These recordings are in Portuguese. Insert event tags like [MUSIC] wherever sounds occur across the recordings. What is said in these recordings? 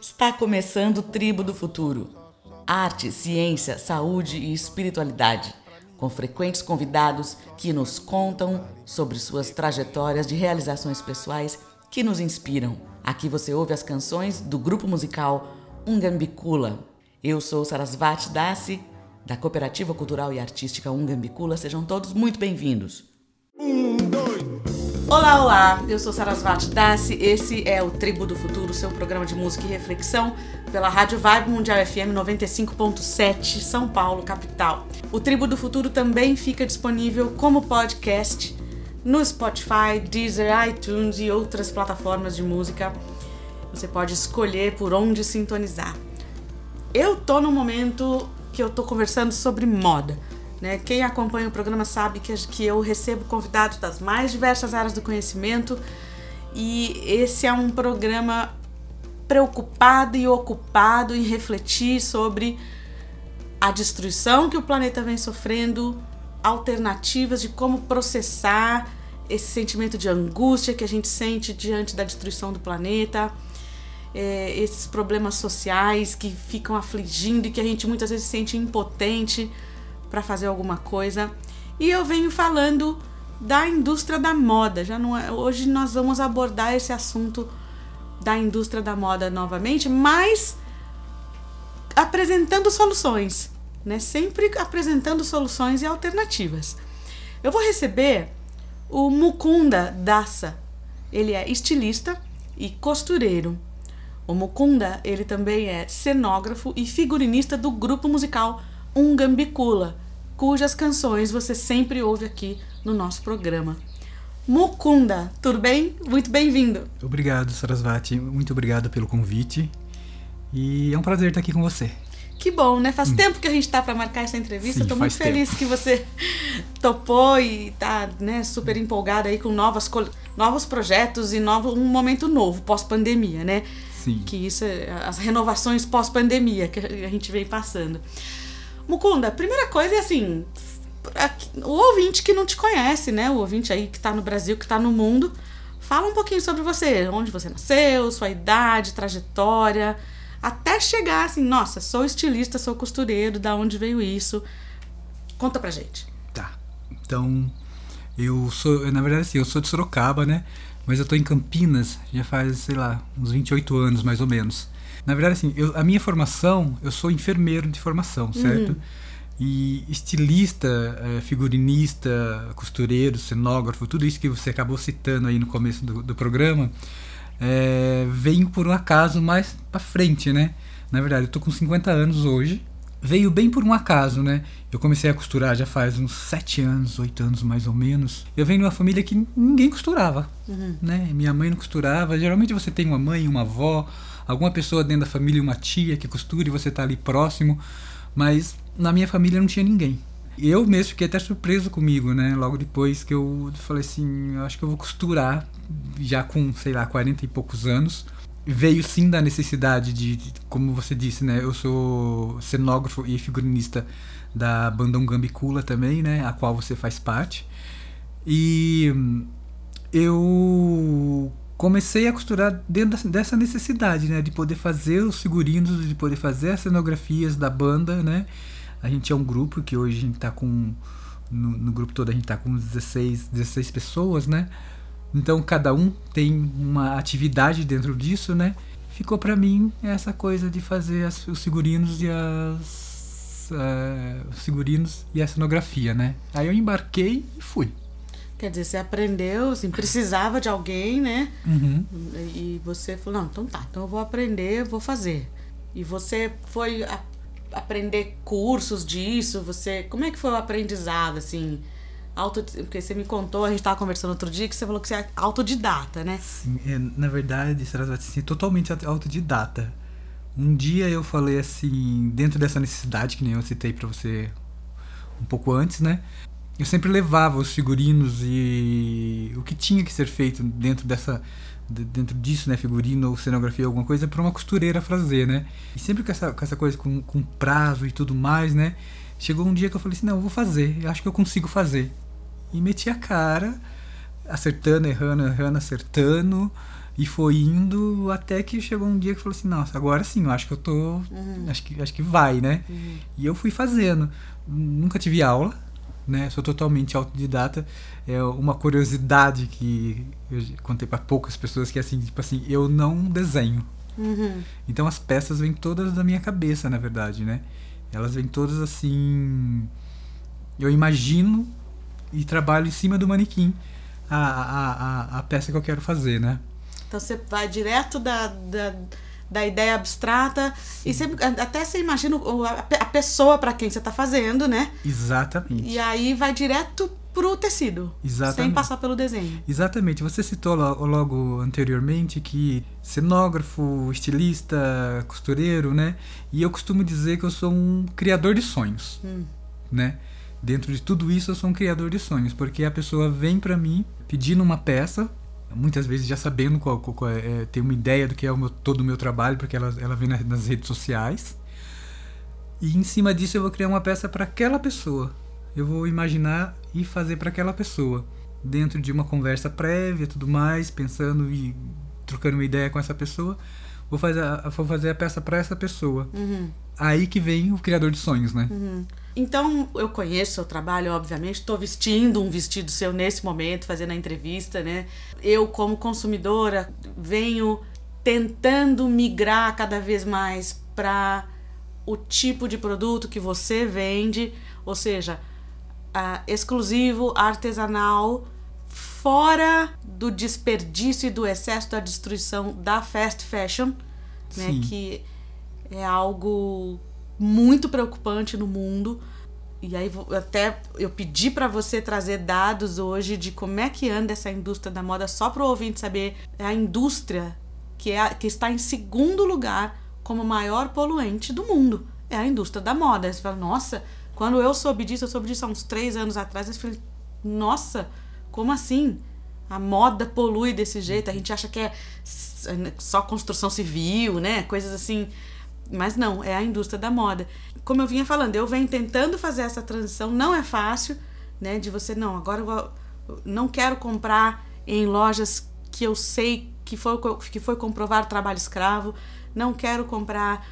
Está começando o Tribo do Futuro. Arte, ciência, saúde e espiritualidade, com frequentes convidados que nos contam sobre suas trajetórias de realizações pessoais que nos inspiram. Aqui você ouve as canções do grupo musical Ungambicula. Eu sou Sarasvati Dasi, da Cooperativa Cultural e Artística Ungambicula. Sejam todos muito bem-vindos. Um, dois. Olá, olá! Eu sou Sarasvati Dassi, esse é o Tribo do Futuro, seu programa de música e reflexão pela Rádio Vibe Mundial FM 95.7, São Paulo, capital. O Tribo do Futuro também fica disponível como podcast no Spotify, Deezer, iTunes e outras plataformas de música. Você pode escolher por onde sintonizar. Eu tô no momento que eu tô conversando sobre moda. Né? Quem acompanha o programa sabe que, que eu recebo convidados das mais diversas áreas do conhecimento e esse é um programa preocupado e ocupado em refletir sobre a destruição que o planeta vem sofrendo, alternativas de como processar esse sentimento de angústia que a gente sente diante da destruição do planeta, é, esses problemas sociais que ficam afligindo e que a gente muitas vezes sente impotente para fazer alguma coisa. E eu venho falando da indústria da moda. Já não é, hoje nós vamos abordar esse assunto da indústria da moda novamente, mas apresentando soluções, né? Sempre apresentando soluções e alternativas. Eu vou receber o Mukunda Dassa. Ele é estilista e costureiro. O Mukunda, ele também é cenógrafo e figurinista do grupo musical Ungambicula, cujas canções você sempre ouve aqui no nosso programa. Mukunda, tudo bem? Muito bem-vindo. Obrigado, Sarasvati. Muito obrigado pelo convite. E é um prazer estar aqui com você. Que bom, né? Faz hum. tempo que a gente está para marcar essa entrevista. Estou muito feliz tempo. que você [LAUGHS] topou e está né, super empolgada aí com novas, novos projetos e novo, um momento novo, pós-pandemia, né? Sim. Que isso é as renovações pós-pandemia que a gente vem passando. Mukunda, a primeira coisa é assim: o ouvinte que não te conhece, né? O ouvinte aí que tá no Brasil, que tá no mundo, fala um pouquinho sobre você, onde você nasceu, sua idade, trajetória, até chegar assim, nossa, sou estilista, sou costureiro, da onde veio isso? Conta pra gente. Tá. Então, eu sou, na verdade assim, eu sou de Sorocaba, né? Mas eu tô em Campinas já faz, sei lá, uns 28 anos mais ou menos. Na verdade, assim, eu, a minha formação, eu sou enfermeiro de formação, certo? Uhum. E estilista, é, figurinista, costureiro, cenógrafo, tudo isso que você acabou citando aí no começo do, do programa, é, veio por um acaso mais pra frente, né? Na verdade, eu tô com 50 anos hoje. Veio bem por um acaso, né? Eu comecei a costurar já faz uns 7 anos, 8 anos mais ou menos. Eu venho de uma família que ninguém costurava, uhum. né? Minha mãe não costurava. Geralmente você tem uma mãe, uma avó, alguma pessoa dentro da família, uma tia que costura e você está ali próximo, mas na minha família não tinha ninguém. Eu mesmo fiquei até surpreso comigo, né? Logo depois que eu falei assim, acho que eu vou costurar, já com, sei lá, 40 e poucos anos. Veio sim da necessidade de, como você disse, né? Eu sou cenógrafo e figurinista da banda Ungambicula também, né? A qual você faz parte. E eu comecei a costurar dentro dessa necessidade, né, de poder fazer os figurinos, de poder fazer as cenografias da banda, né? A gente é um grupo que hoje a gente tá com no, no grupo todo a gente tá com 16, 16 pessoas, né? Então cada um tem uma atividade dentro disso, né? Ficou para mim essa coisa de fazer as, os figurinos e as uh, os figurinos e a cenografia, né? Aí eu embarquei e fui. Quer dizer, você aprendeu, assim, precisava de alguém, né? Uhum. E você falou, não, então tá, então eu vou aprender, vou fazer. E você foi a, aprender cursos disso, você... Como é que foi o aprendizado, assim? Auto, porque você me contou, a gente estava conversando outro dia, que você falou que você é autodidata, né? Sim, é, na verdade, Sarasvati, assim, totalmente autodidata. Um dia eu falei assim, dentro dessa necessidade, que nem eu citei para você um pouco antes, né? Eu sempre levava os figurinos e o que tinha que ser feito dentro dessa dentro disso, né, figurino ou cenografia, alguma coisa, para uma costureira fazer, né? E sempre com essa, com essa coisa com, com prazo e tudo mais, né? Chegou um dia que eu falei assim, não, eu vou fazer, eu acho que eu consigo fazer. E meti a cara, acertando, errando, errando, acertando, E foi indo até que chegou um dia que falou assim, nossa, agora sim, eu acho que eu tô. Uhum. Acho, que, acho que vai, né? Uhum. E eu fui fazendo. Nunca tive aula, né? Sou totalmente autodidata. É uma curiosidade que eu contei para poucas pessoas que é assim, tipo assim, eu não desenho. Uhum. Então as peças vêm todas da minha cabeça, na verdade, né? Elas vêm todas assim. Eu imagino e trabalho em cima do manequim a, a, a, a peça que eu quero fazer, né? Então você vai direto da, da, da ideia abstrata Sim. e sempre, até você imagina a, pessoa para quem você está fazendo, né? Exatamente. E aí vai direto pro tecido, Exatamente. sem passar pelo desenho. Exatamente. Você citou logo anteriormente que cenógrafo, estilista, costureiro, né? E eu costumo dizer que eu sou um criador de sonhos, hum. né? Dentro de tudo isso eu sou um criador de sonhos, porque a pessoa vem para mim pedindo uma peça muitas vezes já sabendo qual, qual, é, é, tem uma ideia do que é o meu, todo o meu trabalho, porque ela, ela vem nas, nas redes sociais. E em cima disso eu vou criar uma peça para aquela pessoa. Eu vou imaginar e fazer para aquela pessoa. Dentro de uma conversa prévia tudo mais, pensando e trocando uma ideia com essa pessoa, vou fazer a, vou fazer a peça para essa pessoa. Uhum. Aí que vem o criador de sonhos, né? Uhum. Então, eu conheço o seu trabalho, obviamente, estou vestindo um vestido seu nesse momento, fazendo a entrevista, né? Eu, como consumidora, venho tentando migrar cada vez mais para o tipo de produto que você vende, ou seja, uh, exclusivo, artesanal, fora do desperdício e do excesso da destruição da fast fashion, né? Que é algo muito preocupante no mundo. E aí até eu pedi para você trazer dados hoje de como é que anda essa indústria da moda só para o ouvinte saber é a indústria que é a, que está em segundo lugar como maior poluente do mundo. É a indústria da moda. Você fala, nossa, quando eu soube disso, eu soube disso há uns três anos atrás, eu falei, nossa, como assim? A moda polui desse jeito, a gente acha que é só construção civil, né? Coisas assim mas não, é a indústria da moda. Como eu vinha falando, eu venho tentando fazer essa transição, não é fácil, né? De você, não, agora eu não quero comprar em lojas que eu sei que foi, que foi comprovado trabalho escravo, não quero comprar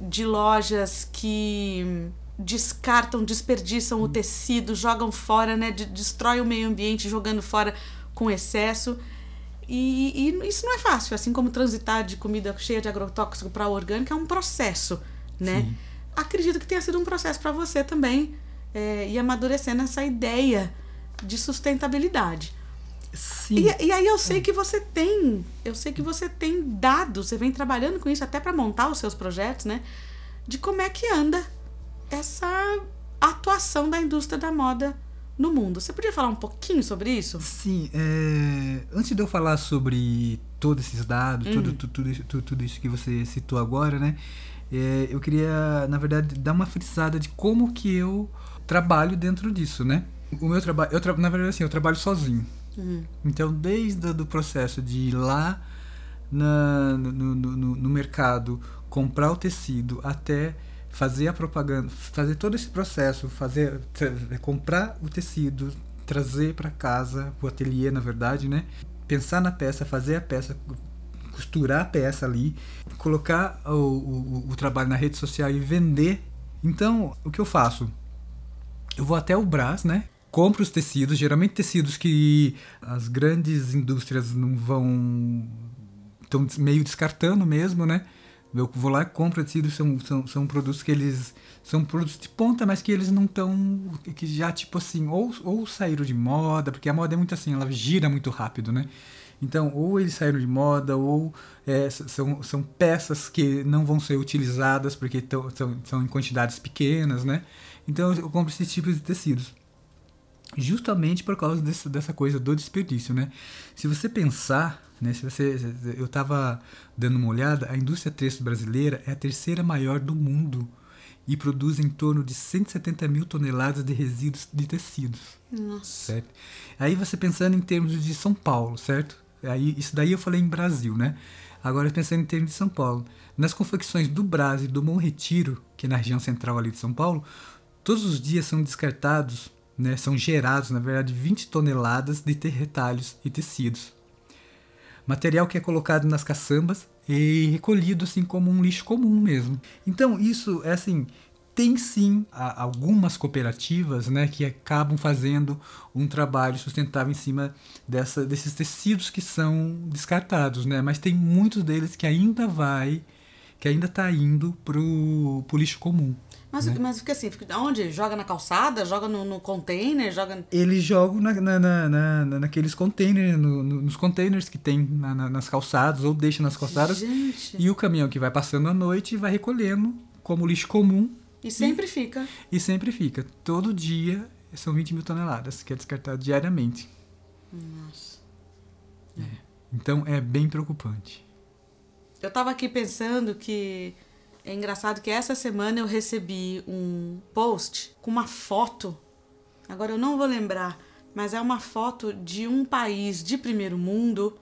de lojas que descartam, desperdiçam o tecido, jogam fora, né? Destrói o meio ambiente jogando fora com excesso. E, e, isso não é fácil, assim como transitar de comida cheia de agrotóxico para orgânica é um processo, né? Sim. Acredito que tenha sido um processo para você também é, e amadurecendo essa ideia de sustentabilidade. Sim. E, e aí eu sei é. que você tem, eu sei que você tem dados, você vem trabalhando com isso até para montar os seus projetos, né? De como é que anda essa atuação da indústria da moda no mundo. Você podia falar um pouquinho sobre isso? Sim. É... Antes de eu falar sobre todos esses dados, tudo, tudo, tudo, tudo, tudo isso que você citou agora, né? É, eu queria, na verdade, dar uma frisada de como que eu trabalho dentro disso, né? O meu trabalho, eu tra na verdade assim, eu trabalho sozinho. Uhum. Então, desde o processo de ir lá na, no, no, no, no mercado comprar o tecido até fazer a propaganda, fazer todo esse processo, fazer comprar o tecido, trazer para casa, o ateliê, na verdade, né? Pensar na peça, fazer a peça, costurar a peça ali, colocar o, o, o trabalho na rede social e vender. Então, o que eu faço? Eu vou até o Brás, né? Compro os tecidos, geralmente tecidos que as grandes indústrias não vão. estão meio descartando mesmo, né? Eu vou lá e compro tecido, são, são, são produtos que eles. São produtos de ponta, mas que eles não estão. que já, tipo assim, ou, ou saíram de moda, porque a moda é muito assim, ela gira muito rápido, né? Então, ou eles saíram de moda, ou é, são, são peças que não vão ser utilizadas porque tão, são, são em quantidades pequenas, né? Então, eu compro esses tipos de tecidos. Justamente por causa desse, dessa coisa do desperdício, né? Se você pensar né? Se você, eu estava dando uma olhada, a indústria têxtil brasileira é a terceira maior do mundo e produz em torno de 170 mil toneladas de resíduos de tecidos. Nossa. Certo? Aí você pensando em termos de São Paulo, certo? Aí, isso daí eu falei em Brasil, né? Agora pensando em termos de São Paulo. Nas confecções do Brasil e do Bom Retiro, que é na região central ali de São Paulo, todos os dias são descartados, né, são gerados, na verdade, 20 toneladas de retalhos e tecidos. material que é colocado nas caçambas e recolhido assim como um lixo comum mesmo. Então isso é assim, tem sim algumas cooperativas né, que acabam fazendo um trabalho sustentável em cima dessa, desses tecidos que são descartados, né? Mas tem muitos deles que ainda vai, que ainda está indo pro, pro lixo comum. Mas, né? mas fica assim, fica, onde? Joga na calçada? Joga no, no container? Joga... Eles jogam na, na, na, na naqueles containers, no, no, nos containers que tem na, nas calçadas, ou deixa nas calçadas. Gente. E o caminhão que vai passando à noite vai recolhendo como lixo comum E sempre fica. E sempre fica. Todo dia são 20 mil toneladas que é descartado diariamente. Nossa. Então é bem preocupante. Eu tava aqui pensando que é engraçado que essa semana eu recebi um post com uma foto. Agora eu não vou lembrar, mas é uma foto de um país de primeiro mundo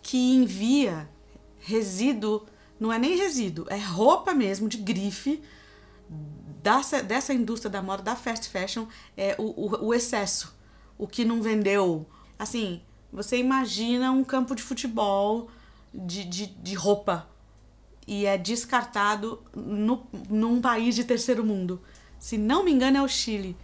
que envia resíduo, não é nem resíduo, é roupa mesmo de grife dessa, dessa indústria da moda, da fast fashion, é o, o, o excesso, o que não vendeu. Assim, você imagina um campo de futebol de, de, de roupa e é descartado no, num país de terceiro mundo. Se não me engano, é o Chile.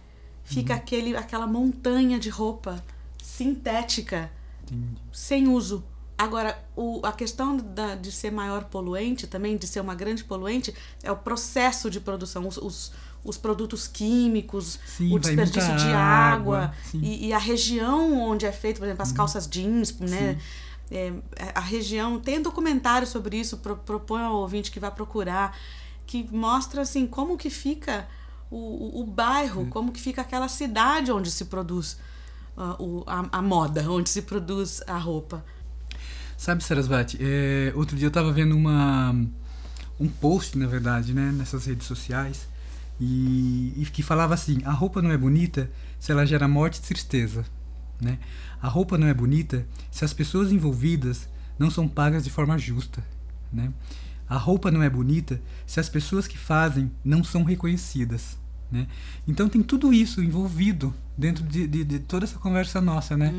Fica aquele, aquela montanha de roupa sintética Entendi. sem uso. Agora, o, a questão da, de ser maior poluente também, de ser uma grande poluente, é o processo de produção, os, os, os produtos químicos, Sim, o desperdício de água, água, sim. e, e a região onde é feito, por exemplo, Uhum. as calças jeans, né? É, a região tem documentário sobre isso, pro, propõe ao ouvinte que vai procurar, que mostra assim como que fica o, o, o bairro, como que fica aquela cidade onde se produz ah, o, a, a moda, [LAUGHS] onde se produz a roupa. Sabe, Sarasvati, é, outro dia eu tava vendo uma, um post, na verdade, né, nessas redes sociais, e, e que falava assim: a roupa não é bonita se ela gera morte e tristeza. Né? A roupa não é bonita se as pessoas envolvidas não são pagas de forma justa. Né? A roupa não é bonita se as pessoas que fazem não são reconhecidas. Né? Então tem tudo isso envolvido dentro de, de, de toda essa conversa nossa, né?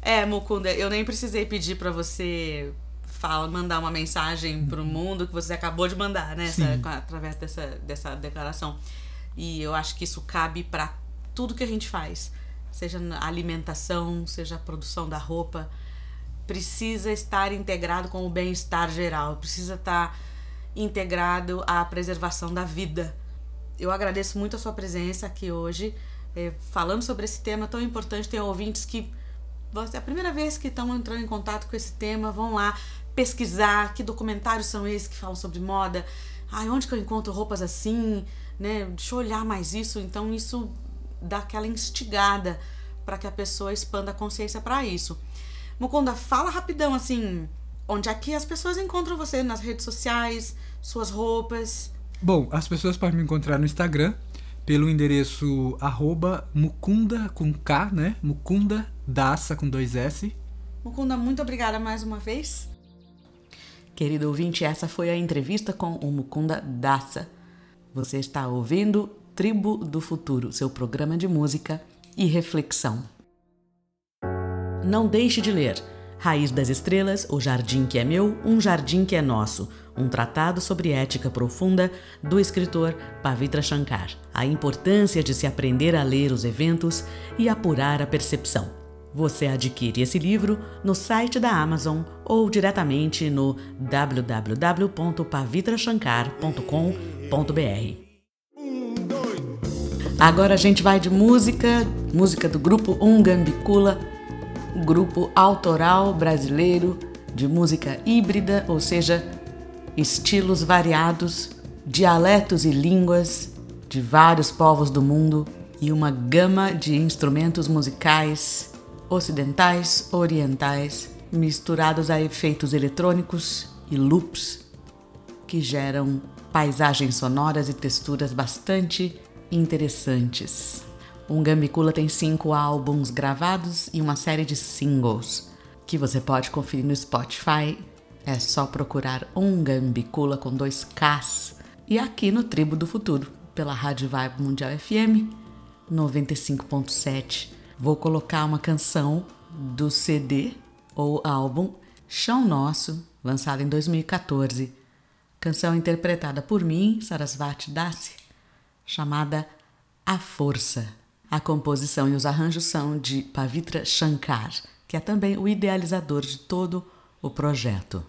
É, Mukunda, eu nem precisei pedir pra você fala, mandar uma mensagem pro mundo que você acabou de mandar, né? Essa- através dessa, dessa declaração. E eu acho que isso cabe pra tudo que a gente faz. Seja na alimentação, seja a produção da roupa. Precisa estar integrado com o bem-estar geral. Precisa estar integrado à preservação da vida. Eu agradeço muito a sua presença aqui hoje, eh, falando sobre esse tema tão importante. Tem ouvintes que é a primeira vez que estão entrando em contato com esse tema, vão lá pesquisar que documentários são esses que falam sobre moda. Ai, onde que eu encontro roupas assim, né? Deixa eu olhar mais isso. Então isso dá aquela instigada para que a pessoa expanda a consciência para isso. Mukunda, fala rapidão assim, onde é que as pessoas encontram você nas redes sociais, suas roupas? Bom, as pessoas podem me encontrar no Instagram pelo endereço arroba mucunda com K, né? Mucunda Daça com dois S. Mukunda, muito obrigada mais uma vez. Querido ouvinte, essa foi a entrevista com o Mukunda Dassa. Você está ouvindo Tribo do Futuro, seu programa de música e reflexão. Não deixe de ler Raiz das Estrelas, O Jardim que é Meu, Um Jardim que é Nosso, um tratado sobre ética profunda do escritor Pavitra Shankar. A importância de se aprender a ler os eventos e apurar a percepção. Você adquire esse livro no site da Amazon ou diretamente no www.pavitrashankar.com.br. Agora a gente vai de música, música do grupo Ungambicula, grupo autoral brasileiro de música híbrida, ou seja, estilos variados, dialetos e línguas de vários povos do mundo e uma gama de instrumentos musicais ocidentais, orientais, misturados a efeitos eletrônicos e loops que geram paisagens sonoras e texturas bastante interessantes. Um Gambicula tem cinco álbuns gravados e uma série de singles que você pode conferir no Spotify. É só procurar Um Gambicula com dois Ks e aqui no Tribo do Futuro pela Rádio Vibe Mundial FM 95.7. Vou colocar uma canção do CD ou álbum Chão Nosso, lançado em 2014. Canção interpretada por mim, Sarasvati Dasi, chamada A Força. A composição e os arranjos são de Pavitra Shankar, que é também o idealizador de todo o projeto.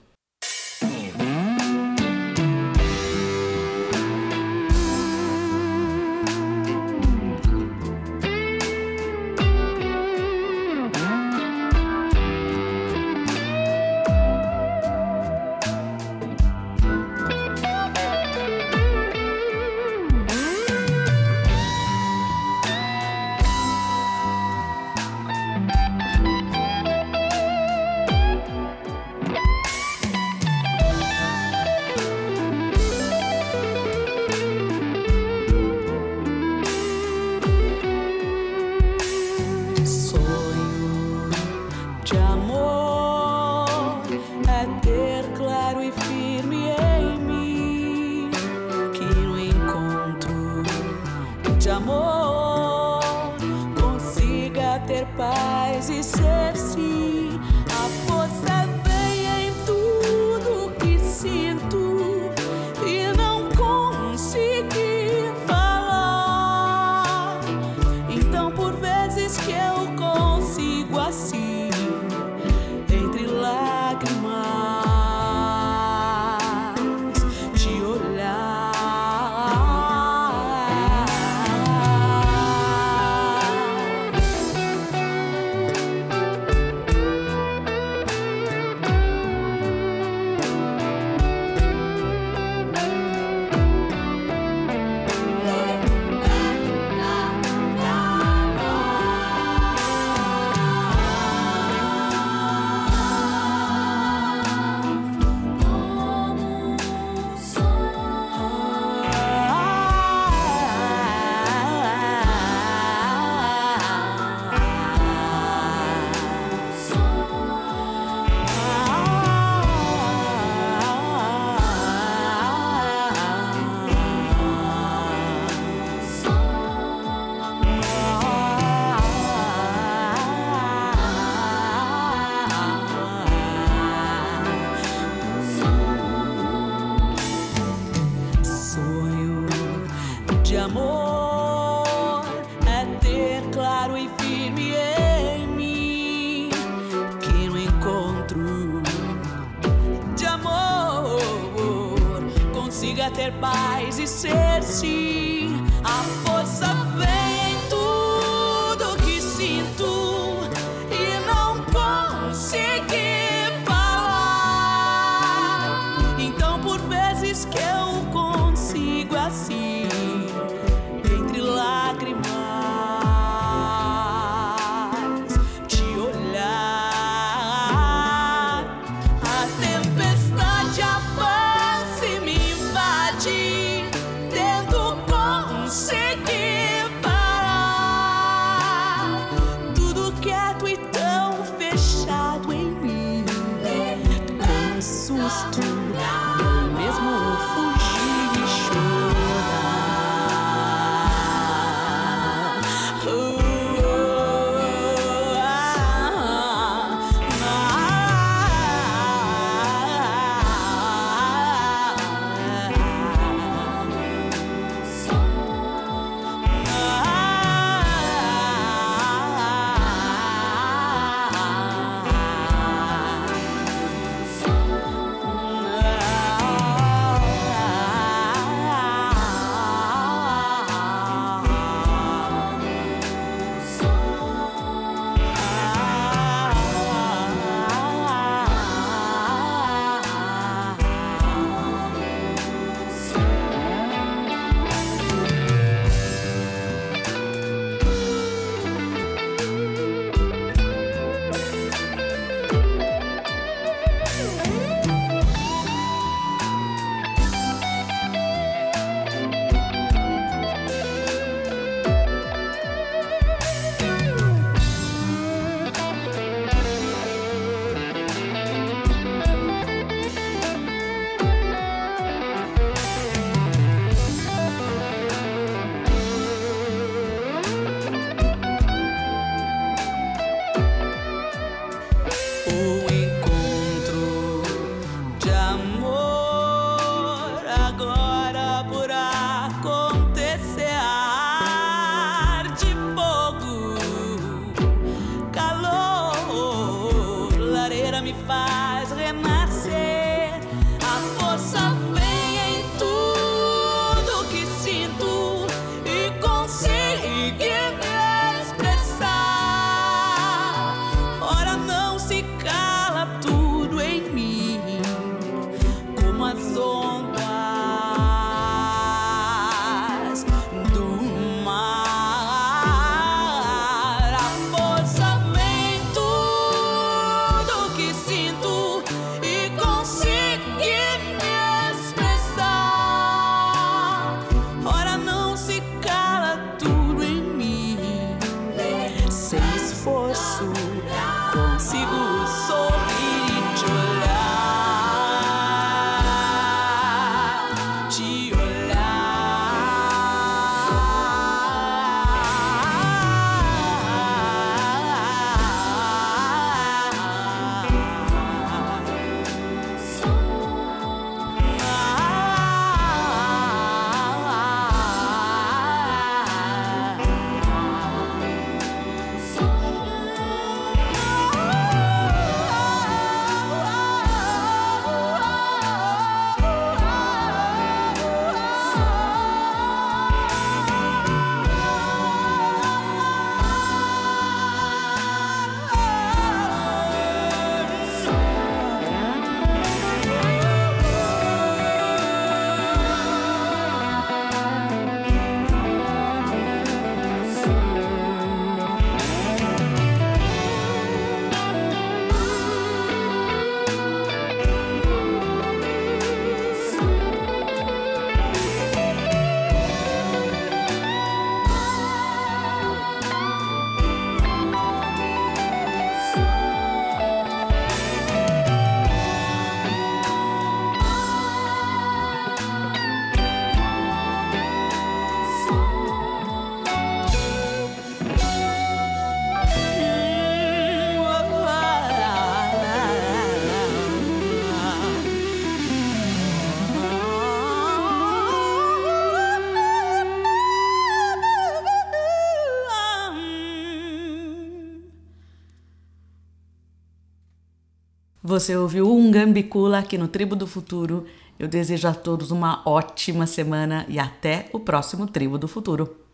Você ouviu um Gambicula aqui no Tribo do Futuro. Eu desejo a todos uma ótima semana e até o próximo Tribo do Futuro.